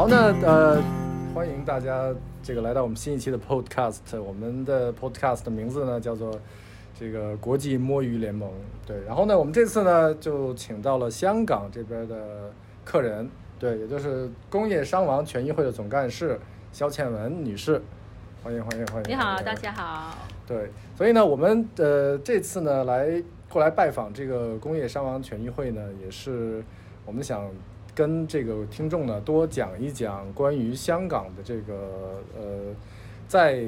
好，那呃，欢迎大家这个来到我们新一期的 Podcast。我们的 Podcast 的名字呢叫做这个国际摸鱼联盟。对，然后呢，我们这次呢就请到了香港这边的客人，对，也就是工业伤亡权益会的总干事肖倩文女士。欢迎欢迎欢迎！你好，大家好。对，所以呢，我们呃这次呢来过来拜访这个工业伤亡权益会呢，也是我们想跟这个听众呢多讲一讲关于香港的这个呃，在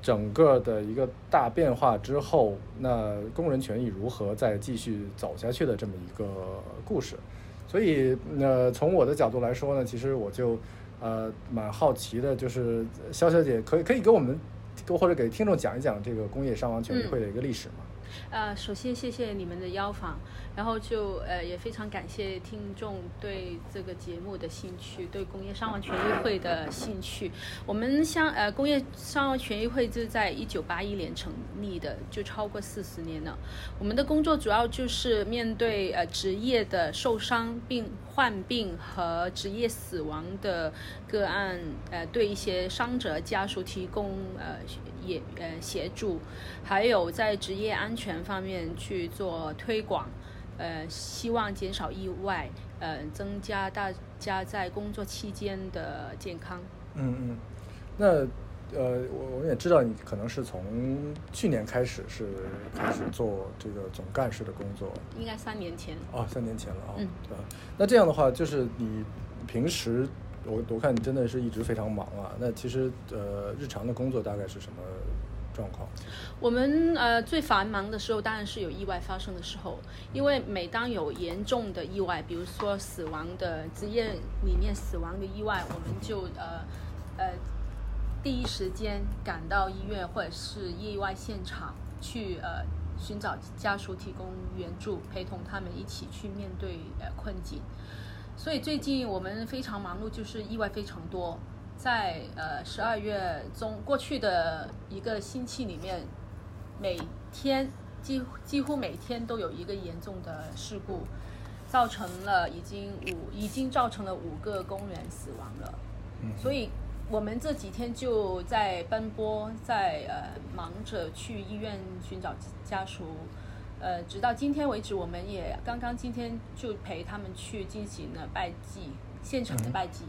整个的一个大变化之后，那工人权益如何再继续走下去的这么一个故事。所以呃，从我的角度来说呢，其实我就。呃，蛮好奇的，就是肖小姐可以可以给我们，或者给听众讲一讲这个工业伤亡权益会的一个历史吗？呃，首先谢谢你们的邀访，然后就呃也非常感谢听众对这个节目的兴趣，对工业伤亡权益会的兴趣。我们像呃工业伤亡权益会是在一九八一年成立的，就超过四十年了。我们的工作主要就是面对呃职业的受伤、病患病和职业死亡的个案，呃对一些伤者家属提供呃。也呃协助，还有在职业安全方面去做推广，呃，希望减少意外，呃，增加大家在工作期间的健康。嗯嗯，那呃，我我也知道你可能是从去年开始是开始做这个总干事的工作，应该三年前。哦，三年前了啊。嗯。对吧？那这样的话，就是你平时。我我看你真的是一直非常忙啊。那其实呃，日常的工作大概是什么状况？我们呃最繁忙的时候当然是有意外发生的时候，因为每当有严重的意外，比如说死亡的职业里面死亡的意外，我们就呃呃第一时间赶到医院或者是意外现场去呃寻找家属提供援助，陪同他们一起去面对呃困境。所以最近我们非常忙碌，就是意外非常多。在呃十二月中过去的一个星期里面，每天几几乎每天都有一个严重的事故，造成了已经五已经造成了五个工人死亡了。所以我们这几天就在奔波，在呃忙着去医院寻找家属。呃，直到今天为止，我们也刚刚今天就陪他们去进行了拜祭，现场的拜祭。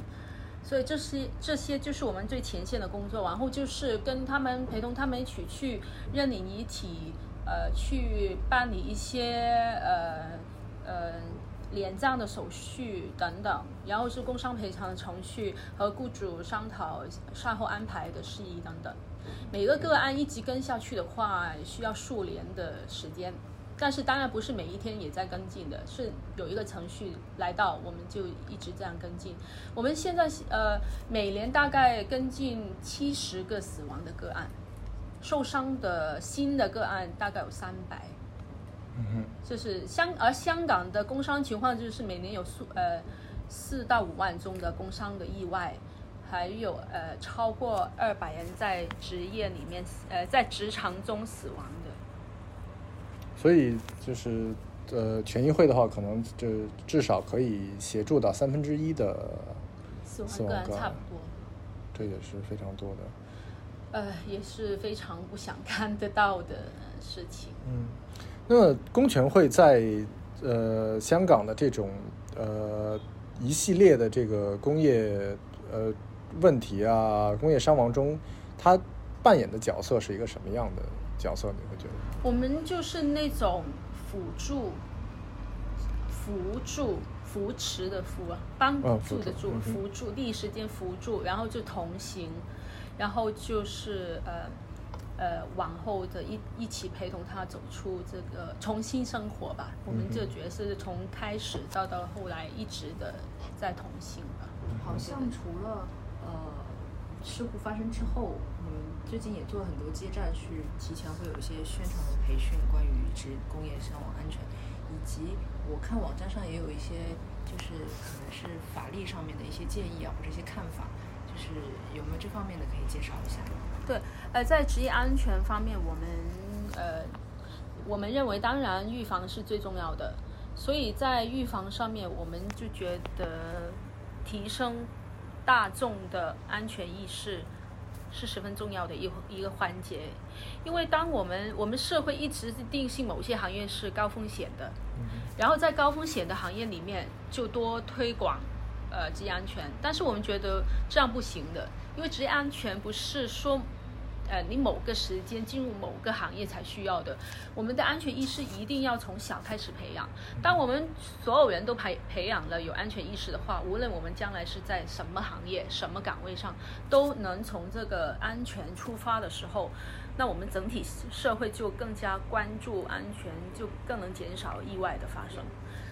所以这些这些就是我们最前线的工作，然后就是跟他们陪同他们一起去认领遗体，呃，去办理一些呃呃连葬的手续等等，然后是工伤赔偿的程序和雇主商讨善后安排的事宜等等。每个个案一直跟下去的话，需要数年的时间。但是当然不是每一天也在跟进的，是有一个程序来到，我们就一直这样跟进。我们现在呃每年大概跟进七十个死亡的个案，受伤的新的个案大概有三百。嗯哼，就是香而香港的工伤情况就是每年有数呃四到五万宗的工伤的意外，还有呃超过二百人在职业里面呃在职场中死亡的。所以就是，呃，权益会的话，可能就至少可以协助到三分之一的死亡个案，差不多。这也是非常多的。呃，也是非常不想看得到的事情。嗯，那么工权会在呃香港的这种呃一系列的这个工业呃问题啊、工业伤亡中，它扮演的角色是一个什么样的？角色你会觉得？我们就是那种辅助、辅助、扶持的扶，帮助的助，辅助，第一时间扶助，然后就同行，然后就是呃呃往后的一一起陪同他走出这个重新生活吧。我们这角色是从开始到到后来一直的在同行吧。好像除了呃事故发生之后。我们最近也做了很多接站，去提前会有一些宣传和培训，关于职工业伤亡安全，以及我看网站上也有一些，就是可能是法律上面的一些建议啊，或者一些看法，就是有没有这方面的可以介绍一下？对，呃，在职业安全方面，我们呃，我们认为当然预防是最重要的，所以在预防上面，我们就觉得提升大众的安全意识是十分重要的一一个环节，因为当我们我们社会一直定性某些行业是高风险的，然后在高风险的行业里面就多推广呃职业安全，但是我们觉得这样不行的，因为职业安全不是说。呃，你某个时间进入某个行业才需要的，我们的安全意识一定要从小开始培养。当我们所有人都培培养了有安全意识的话，无论我们将来是在什么行业、什么岗位上，都能从这个安全出发的时候，那我们整体社会就更加关注安全，就更能减少意外的发生。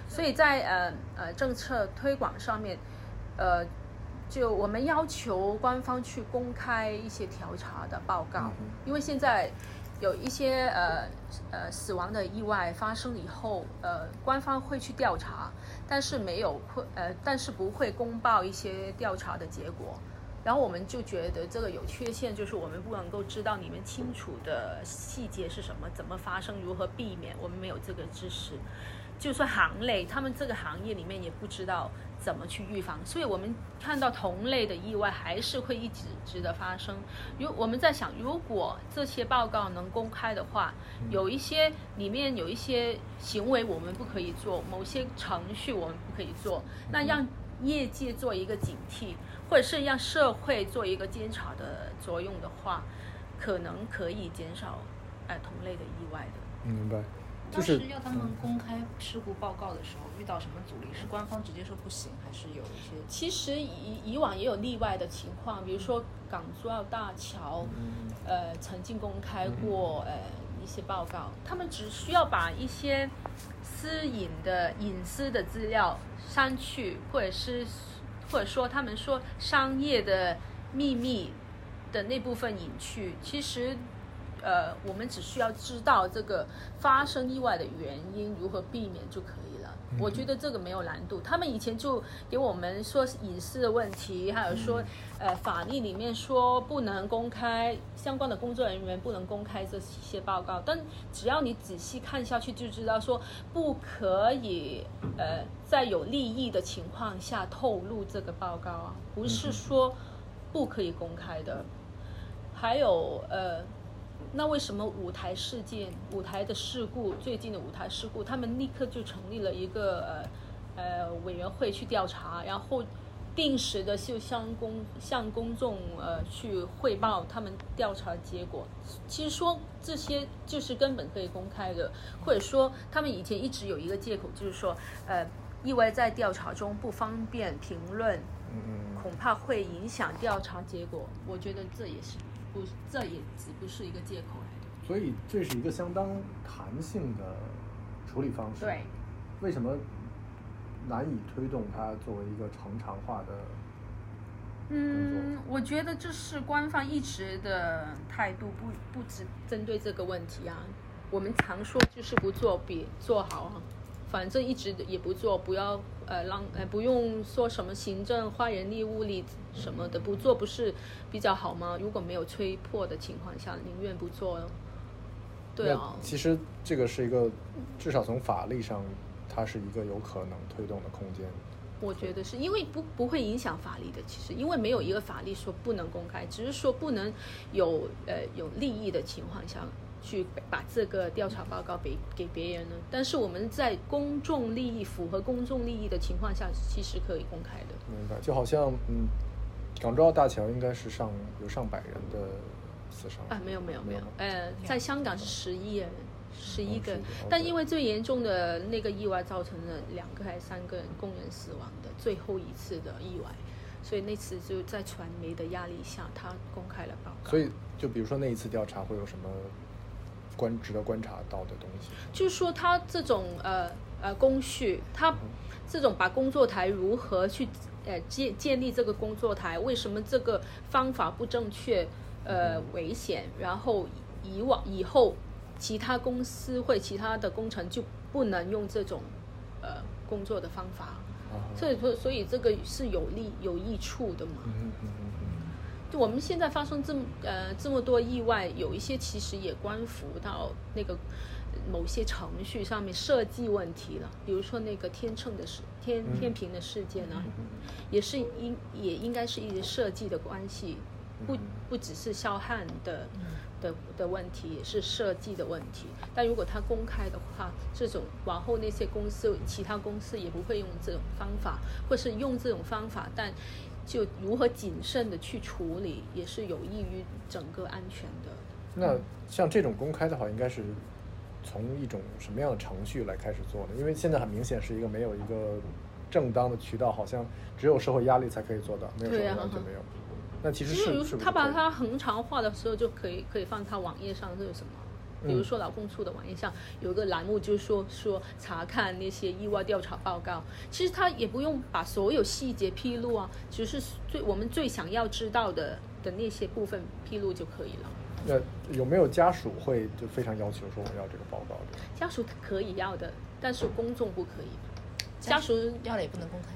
所以在呃呃政策推广上面，呃。就我们要求官方去公开一些调查的报告，因为现在有一些呃呃死亡的意外发生以后，呃官方会去调查，但是没有会呃但是不会公报一些调查的结果，然后我们就觉得这个有缺陷，就是我们不能够知道你们清楚的细节是什么，怎么发生，如何避免，我们没有这个知识。就算行类，他们这个行业里面也不知道怎么去预防，所以我们看到同类的意外还是会一直直的发生。如我们在想，如果这些报告能公开的话，有一些里面有一些行为我们不可以做，某些程序我们不可以做，那让业界做一个警惕，或者是让社会做一个监察的作用的话，可能可以减少呃同类的意外的。明白。当时要他们公开事故报告的时候，遇到什么阻力？是官方直接说不行，还是有一些？其实以以往也有例外的情况，比如说港珠澳大桥，呃，曾经公开过呃一些报告，他们只需要把一些私隐的隐私的资料删去，或者是或者说他们说商业的秘密的那部分隐去，其实。呃，我们只需要知道这个发生意外的原因，如何避免就可以了。我觉得这个没有难度。他们以前就给我们说隐私的问题，还有说，呃，法律里面说不能公开相关的工作人员不能公开这些报告。但只要你仔细看下去，就知道说不可以，呃，在有利益的情况下透露这个报告啊，不是说不可以公开的。还有，呃。那为什么舞台事件、舞台的事故，最近的舞台事故，他们立刻就成立了一个呃呃委员会去调查，然后定时的就向公向公众呃去汇报他们调查结果。其实说这些就是根本可以公开的，或者说他们以前一直有一个借口，就是说呃意外在调查中不方便评论，恐怕会影响调查结果。我觉得这也是。不，这也只不是一个借口所以这是一个相当弹性的处理方式。对。为什么难以推动它作为一个常常化的？嗯，我觉得这是官方一直的态度，不不只针对这个问题啊。我们常说就是不做比做好啊。反正一直也不做，不要呃让呃不用说什么行政花人力物力什么的，不做不是比较好吗？如果没有催迫的情况下，宁愿不做。对啊，其实这个是一个，至少从法律上，它是一个有可能推动的空间。我觉得是因为不不会影响法律的，其实因为没有一个法律说不能公开，只是说不能有呃有利益的情况下。去把这个调查报告给给别人呢？但是我们在公众利益符合公众利益的情况下，其实可以公开的。明白，就好像嗯，港珠澳大桥应该是上有上百人的死伤啊，没有没有没有，呃，在香港是十一人，十一个，但因为最严重的那个意外造成了两个还是三个人工人死亡的最后一次的意外，所以那次就在传媒的压力下，他公开了报告。所以就比如说那一次调查会有什么？观值得观察到的东西，就是说他这种呃呃工序，他这种把工作台如何去呃建建立这个工作台，为什么这个方法不正确，呃危险，然后以往以后其他公司或其他的工程就不能用这种呃工作的方法，所以说所以这个是有利有益处的嘛。我们现在发生这么呃这么多意外，有一些其实也关乎到那个某些程序上面设计问题了，比如说那个天秤的事、天天平的事件呢，也是应也应该是一些设计的关系，不不只是肖汉的的的问题，也是设计的问题。但如果他公开的话，这种往后那些公司、其他公司也不会用这种方法，或是用这种方法，但就如何谨慎的去处理，也是有益于整个安全的。那像这种公开的话，应该是从一种什么样的程序来开始做呢？因为现在很明显是一个没有一个正当的渠道，好像只有社会压力才可以做到，没有社会压力就没有。那其实是他把它恒常化的时候，就可以可以放他网页上，这有什么？比如说劳工处的网页上有一个栏目，就是说说查看那些意外调查报告。其实他也不用把所有细节披露啊，只是最我们最想要知道的的那些部分披露就可以了。那有没有家属会就非常要求说我要这个报告的？家属可以要的，但是公众不可以。家属要了也不能公开。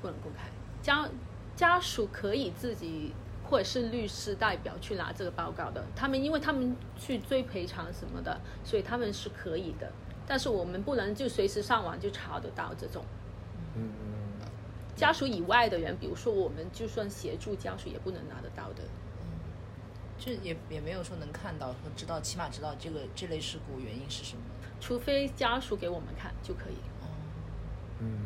不能公开，家家属可以自己或者是律师代表去拿这个报告的。他们因为他们去追赔偿什么的，所以他们是可以的。但是我们不能就随时上网就查得到这种嗯，家属以外的人，比如说我们就算协助家属也不能拿得到的。就也也没有说能看到和知道，起码知道这个这类事故原因是什么。除非家属给我们看就可以。嗯，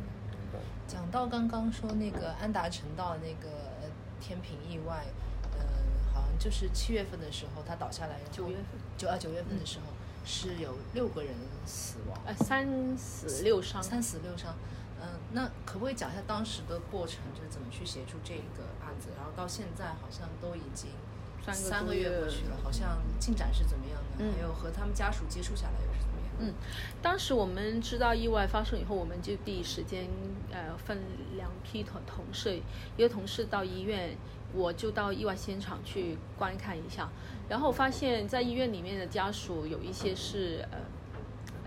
讲到刚刚说那个安达臣道那个呃天平意外，呃，好像就是七月份的时候，他倒下来，九月份，九啊九月份的时候、是有六个人死亡，呃，三死六伤。三死六伤。嗯、那可不可以讲一下当时的过程，就是怎么去协助这个案子？然后到现在好像都已经三个多月月过去了，好像进展是怎么样的？嗯还有和他们家属接触下来又是怎么样的？嗯，当时我们知道意外发生以后，我们就第一时间呃分两批同同事，一个同事到医院，我就到意外现场去观看一下，然后发现在医院里面的家属有一些是呃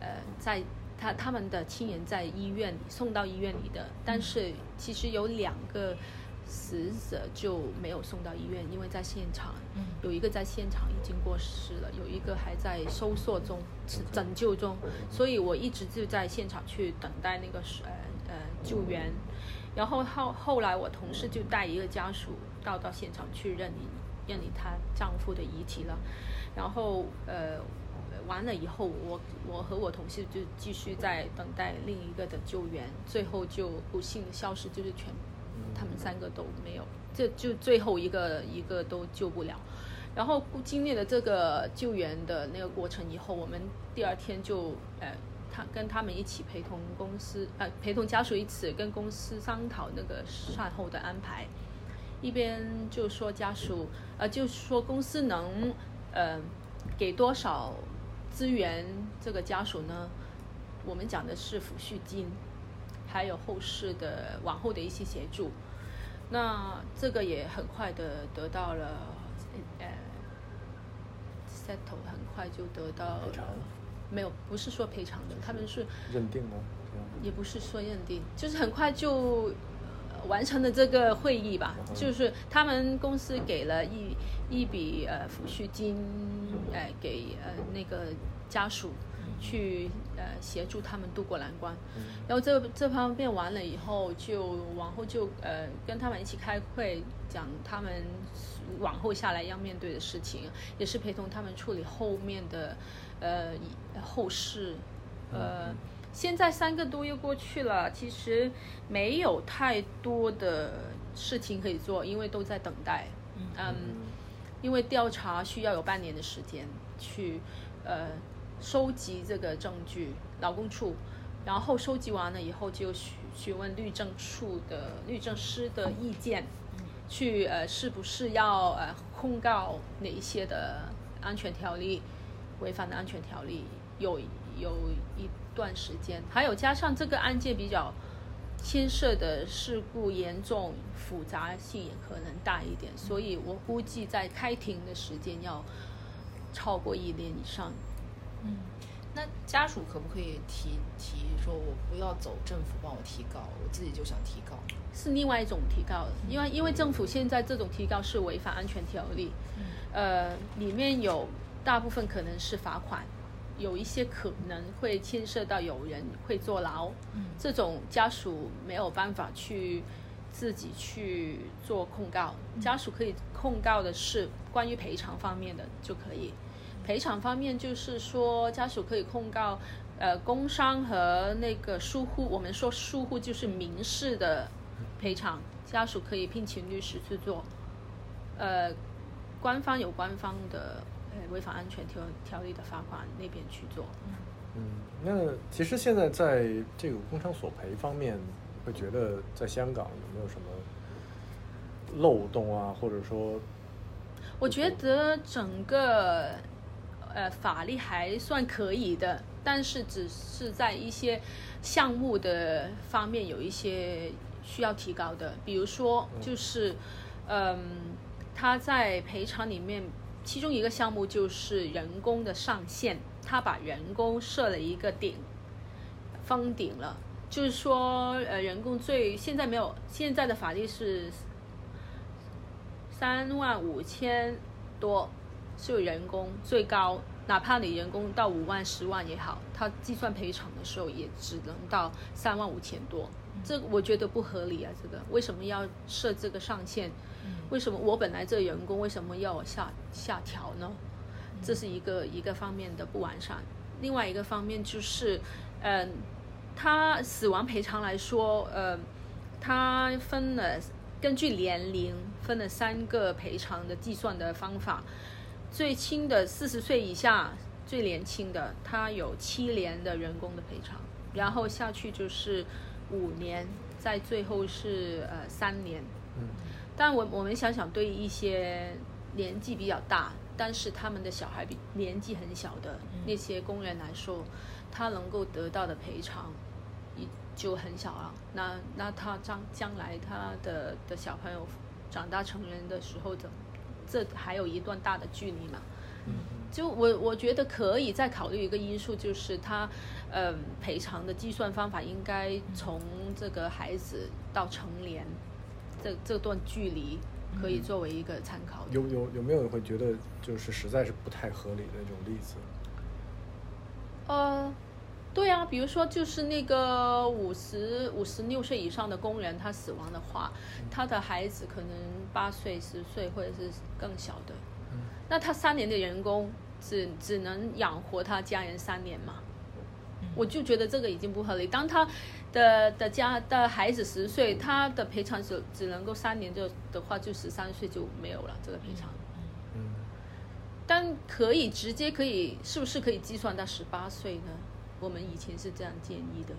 呃在他他们的亲人在医院送到医院里的，但是其实有两个死者就没有送到医院，因为在现场，嗯有一个在现场已经过世了，有一个还在搜索中、拯救中，所以我一直就在现场去等待那个呃呃救援。然后后后来我同事就带一个家属到到现场去认领认领她丈夫的遗体了，然后呃完了以后，我我和我同事就继续在等待另一个的救援，最后就不幸的消失，就是全他们三个都没有，这就最后一个一个都救不了。然后经历了这个救援的那个过程以后，我们第二天就呃，他跟他们一起陪同公司呃陪同家属一起跟公司商讨那个善后的安排，一边就说家属呃就说公司能呃给多少资源这个家属呢？我们讲的是抚恤金，还有后事的往后的一些协助。那这个也很快的得到了呃 settle，很快就得到赔偿没有，不是说赔偿的，他们是认定吗？也不是说认定，就是很快就呃完成了这个会议吧。嗯就是他们公司给了一一笔呃抚恤金，呃给呃那个家属去呃协助他们渡过难关。然后这这方面完了以后，就往后就呃跟他们一起开会，讲他们往后下来要面对的事情，也是陪同他们处理后面的呃后事，呃。现在三个多月过去了，其实没有太多的事情可以做，因为都在等待。嗯，因为调查需要有半年的时间去呃收集这个证据，劳工处，然后收集完了以后就询询问律政处的律政师的意见，去呃是不是要呃控告哪一些的安全条例违反的安全条例，有有一段时间，还有加上这个案件比较牵涉的事故严重，复杂性也可能大一点，所以我估计在开庭的时间要超过一年以上。嗯，那家属可不可以提提说，我不要走政府帮我提高，我自己就想提高？是另外一种提高，因为因为政府现在这种提高是违反安全条例，呃，里面有大部分可能是罚款，有一些可能会牵涉到有人会坐牢，这种家属没有办法去自己去做控告，家属可以控告的是关于赔偿方面的就可以。赔偿方面就是说，家属可以控告，呃，工伤和那个疏忽。我们说疏忽就是民事的赔偿，家属可以聘请律师去做。呃，官方有官方的，呃，违反安全条条例的罚款那边去做。嗯，那其实现在在这个工伤索赔方面，会觉得在香港有没有什么漏洞啊，或者说？我觉得整个。呃，法律还算可以的，但是只是在一些项目的方面有一些需要提高的，比如说就是，嗯，他在赔偿里面，其中一个项目就是人工的上限，他把人工设了一个顶，封顶了，就是说，呃，人工最现在没有，现在的法律是三万五千多。是人工最高，哪怕你人工到五万、十万也好，他计算赔偿的时候也只能到三万五千多，这我觉得不合理啊！这个为什么要设这个上限？为什么我本来这人工为什么要下下调呢？这是一个一个方面的不完善。另外一个方面就是，嗯，他死亡赔偿来说，呃，他分了根据年龄分了三个赔偿的计算的方法。最轻的四十岁以下，最年轻的他有七年的人工的赔偿，然后下去就是五年，在最后是呃三年。嗯，但我我们想想，对一些年纪比较大，但是他们的小孩比年纪很小的那些工人来说，他能够得到的赔偿，也就很小了。那那他将将来他的的小朋友长大成人的时候怎？这还有一段大的距离嘛，就我我觉得可以再考虑一个因素，就是他，嗯，赔偿的计算方法应该从这个孩子到成年，这这段距离可以作为一个参考。有有有没有人会觉得就是实在是不太合理的那种例子？呃。对啊，比如说就是那个五十五十六岁以上的工人，他死亡的话，他的孩子可能八岁、十岁或者是更小的，那他三年的人工只只能养活他家人三年嘛？我就觉得这个已经不合理。当他的的家的孩子十岁，他的赔偿只只能够三年就的话，就十三岁就没有了这个赔偿。嗯，但可以直接可以，是不是可以计算到十八岁呢？我们以前是这样建议的，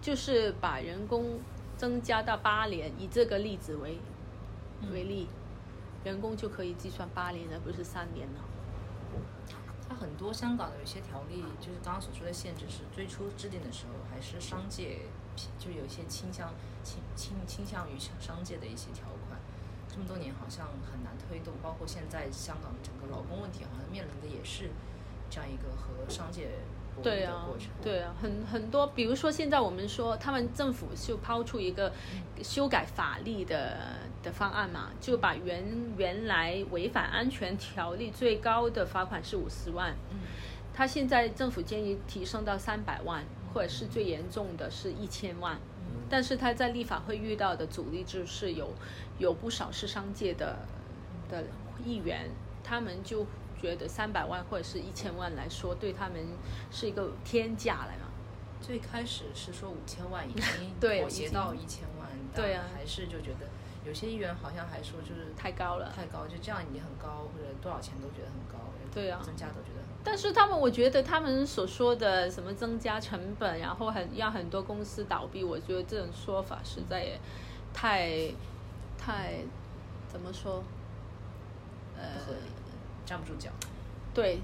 就是把人工增加到八年，以这个例子为为例，人工就可以计算八年，而不是三年了。它很多香港的有些条例，就是刚刚所说的限制，是最初制定的时候还是商界，就有一些倾向倾倾倾向于商界的一些条款，这么多年好像很难推动。包括现在香港整个劳工问题，好像面临的也是这样一个和商界。对啊，对啊，很很多，比如说现在我们说，他们政府就抛出一个修改法律的的方案嘛，就把原原来违反安全条例最高的罚款是五十万，他现在政府建议提升到三百万，或者是最严重的是一千万，但是他在立法会遇到的阻力就是有有不少是商界的的议员，他们就。觉得三百万或者是一千万来说，对他们是一个天价了嘛？最开始是说五千万已经 妥协到一千万，对啊，还是就觉得有些议员好像还说就是太高了，太高，就这样已经很高，或者多少钱都觉得很高，对啊，增加都觉得。但是他们，我觉得他们所说的什么增加成本，然后很让很多公司倒闭，我觉得这种说法实在也太太怎么说？呃。站不住脚，对，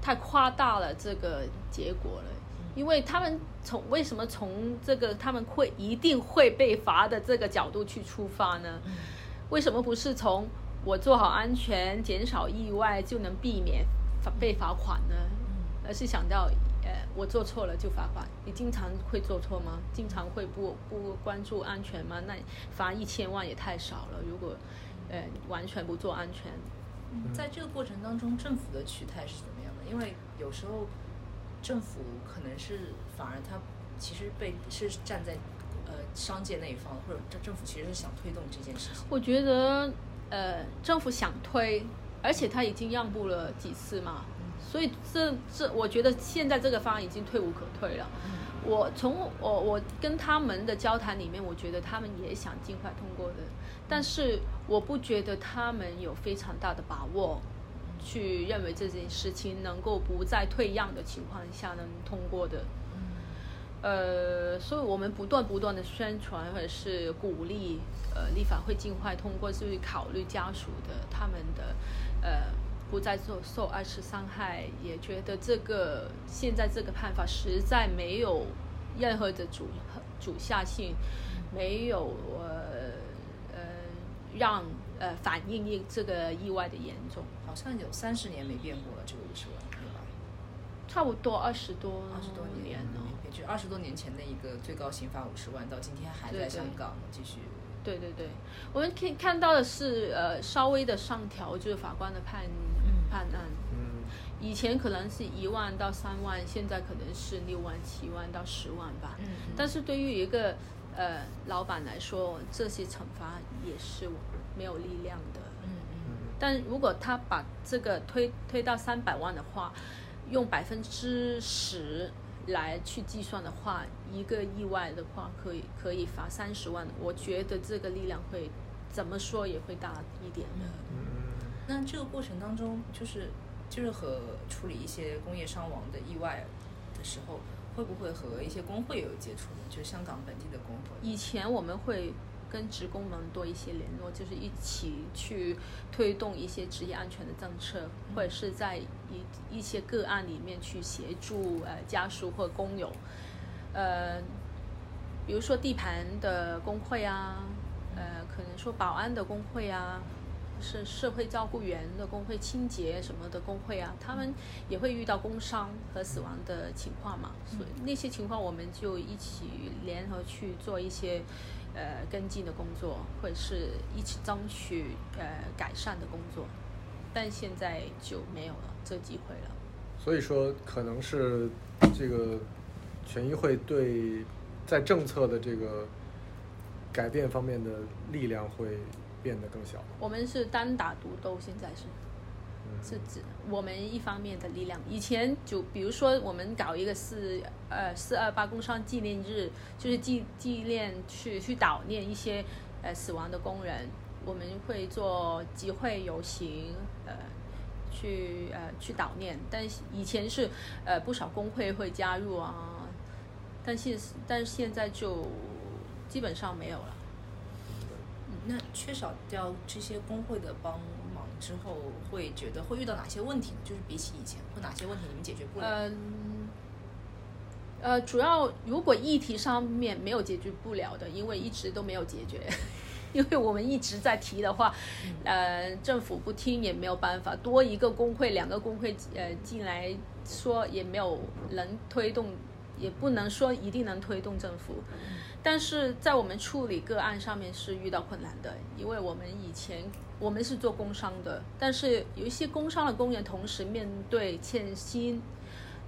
太夸大了这个结果了。因为他们从为什么从这个他们会一定会被罚的这个角度去出发呢？为什么不是从我做好安全、减少意外就能避免被罚款呢？而是想到呃，我做错了就罚款。你经常会做错吗？经常会不不关注安全吗？那罚一千万也太少了。如果呃完全不做安全，在这个过程当中，政府的取态是怎么样的？因为有时候政府可能是反而他其实被是站在呃商界那一方，或者这政府其实是想推动这件事情。我觉得呃政府想推，而且他已经让步了几次嘛，所以这这我觉得现在这个方案已经退无可退了。我从我我跟他们的交谈里面，我觉得他们也想尽快通过的，但是我不觉得他们有非常大的把握，去认为这件事情能够不在退让的情况下能通过的。呃，所以我们不断不断的宣传或者是鼓励，呃，立法会尽快通过，就是考虑家属的他们的，呃，不再受受二次伤害，也觉得这个现在这个判法实在没有任何的主主下性，没有呃呃让呃反映一这个意外的严重，好像有三十年没变过了，这个五十万，对吧？差不多二十多二十多年了。就二十多年前的一个最高刑罚五十万，到今天还在香港继续。对对对，我们可以看到的是，呃，稍微的上调，就是法官的判判案。嗯。以前可能是一万到三万，现在可能是六万、七万到十万吧。嗯。但是对于一个呃老板来说，这些惩罚也是没有力量的。嗯嗯。但如果他把这个推推到三百万的话，用百分之十。来去计算的话，一个意外的话可以可以罚三十万，我觉得这个力量会怎么说也会大一点的。嗯，那这个过程当中，就是就是和处理一些工业伤亡的意外的时候，会不会和一些工会有接触呢？就是香港本地的工会。以前我们会。跟职工们多一些联络，就是一起去推动一些职业安全的政策，或者是在一一些个案里面去协助呃家属或工友，呃，比如说地盘的工会啊，呃，可能说保安的工会啊，是社会照顾员的工会、清洁什么的工会啊，他们也会遇到工伤和死亡的情况嘛，所以那些情况我们就一起联合去做一些。呃，跟进的工作，或者是一起争取呃改善的工作，但现在就没有了这机会了。所以说，可能是这个全议会对在政策的这个改变方面的力量会变得更小。我们是单打独斗，现在是。是指我们一方面的力量。以前就比如说，我们搞一个四呃四二八工伤纪念日，就是纪纪念去去悼念一些呃死亡的工人，我们会做集会游行，呃去呃去悼念。但以前是呃不少工会会加入啊，但现但是现在就基本上没有了。那缺少掉这些工会的帮忙。之后会觉得会遇到哪些问题呢？就是比起以前，会哪些问题你们解决不了？嗯，呃，主要如果议题上面没有解决不了的，因为一直都没有解决，因为我们一直在提的话，呃，政府不听也没有办法，多一个工会、两个工会呃进来说也没有能推动，也不能说一定能推动政府。但是在我们处理个案上面是遇到困难的，因为我们以前。我们是做工商的，但是有一些工商的工人同时面对欠薪，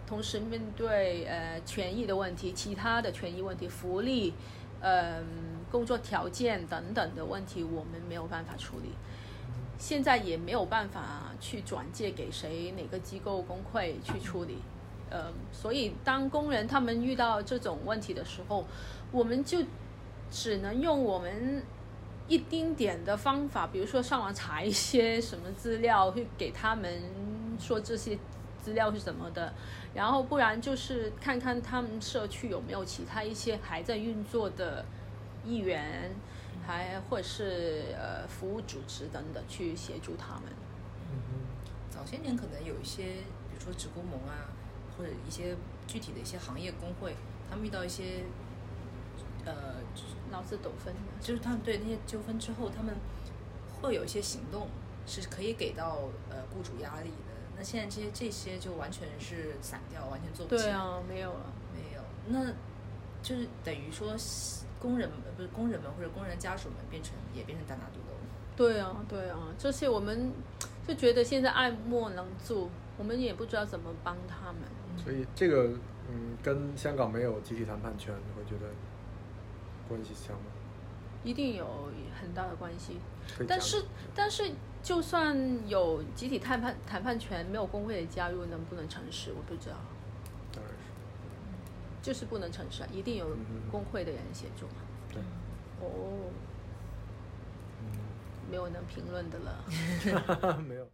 同时面对呃权益的问题、其他的权益问题、福利、嗯工作条件等等的问题，我们没有办法处理。现在也没有办法去转借给谁哪个机构工会去处理，呃，所以当工人他们遇到这种问题的时候，我们就只能用我们。一丁点的方法，比如说上网查一些什么资料，会给他们说这些资料是什么的，然后不然就是看看他们社区有没有其他一些还在运作的议员，还或者是呃服务组织等等去协助他们。嗯早些年可能有一些，比如说职工盟啊，或者一些具体的一些行业工会，他们遇到一些。呃，劳资纠纷，就是他们对那些纠纷之后，他们会有一些行动，是可以给到呃雇主压力的。那现在这些这些就完全是散掉，完全做不起来。对啊，没有了。没有，那就是等于说工人们呃不是工人们或者工人家属们变成也变成单打独斗。对啊，对啊，这些我们就觉得现在爱莫能助，我们也不知道怎么帮他们。所以这个嗯，跟香港没有集体谈判权，你会觉得关系强吗？一定有很大的关系。但是但是就算有集体谈判谈判权，没有工会的加入，能不能成事，我不知道，当然是。就是不能成事啊，一定有工会的人协助嘛。对，哦，嗯，没有能评论的了。没有。